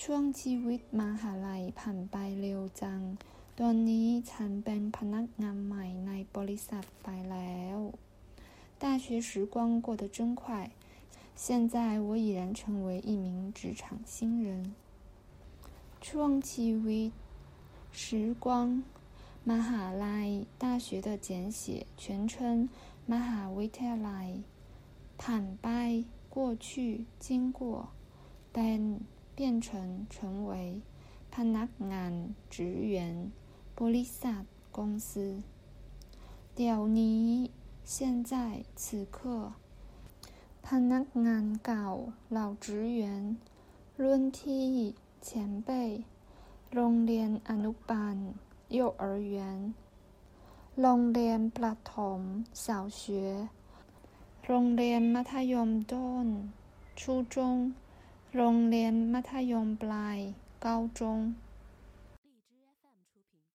ช่วงชีวิตมหาลัยผ่านไปเร็วจัง ตอนนี้ฉันเป็นพนักงานใหม่ในบริษัทไปแล้ว。大学时光过得真快，现在我已然成为一名职场新人。ช่วงชีวิต时光มหาลัย大学的简写，全称มหาวิทยาลัยผ่านไป过去经过เป็น 变成成为พนักงาน职员บริษัท公司เดี๋ยวนี้现在此刻พนักงานเก่าเหล่า职员รุ่นที่前辈โรงเรียนอนุบาล幼儿园โรงเรียนประถม小学โรงเรียนมัธยมต้น初中 โรงเรียนมัธยมปลายกลาง